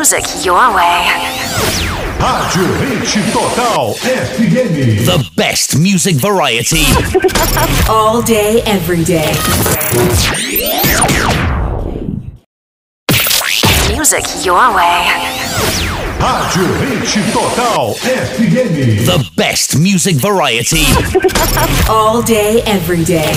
Music your way. Rádio Hit Total FM. The best music variety. All day, every day. Music your way. Rádio Hit Total FM. The best music variety. All day, every day.